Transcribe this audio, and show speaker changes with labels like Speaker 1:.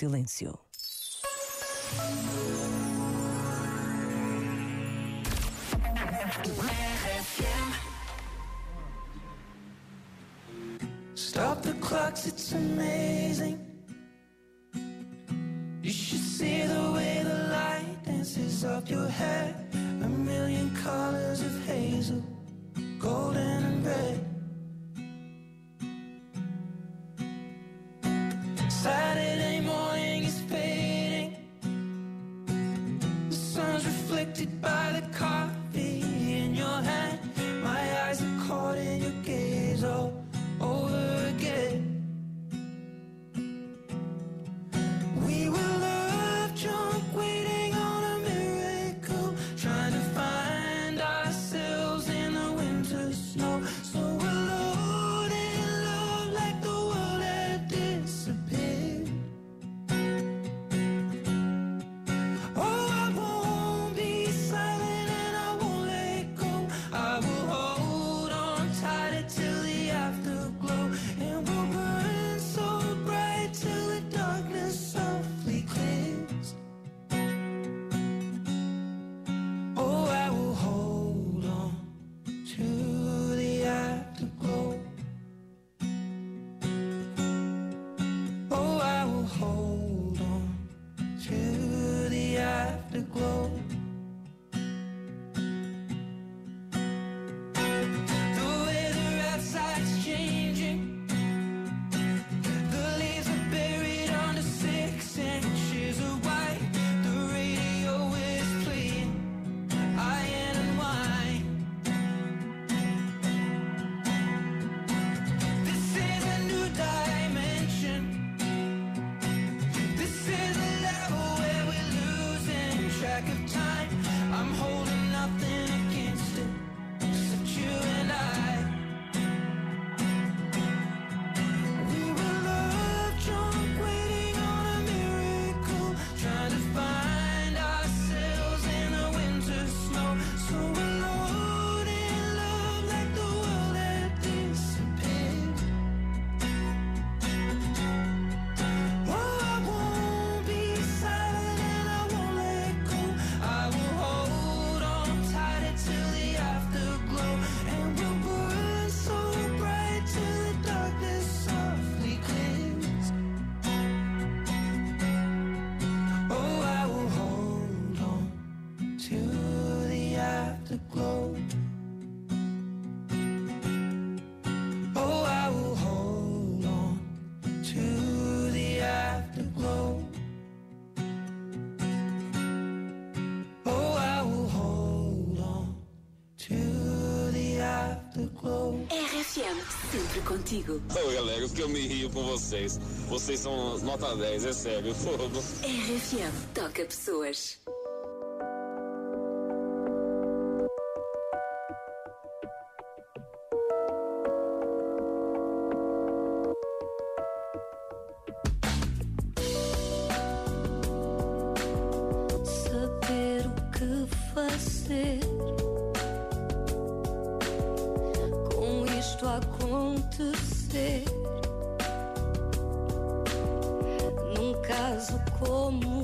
Speaker 1: silêncio.
Speaker 2: Stop the clocks, it's amazing. You should see the way the light dances up your head. A million colors of hazel, golden and red. back of time. the glow. Oh,
Speaker 3: sempre contigo.
Speaker 4: Ô, galera, que eu me rio com vocês. Vocês são nota 10, é sério.
Speaker 3: RFM, toca pessoas.
Speaker 5: nascer. Com isto acontecer, num caso como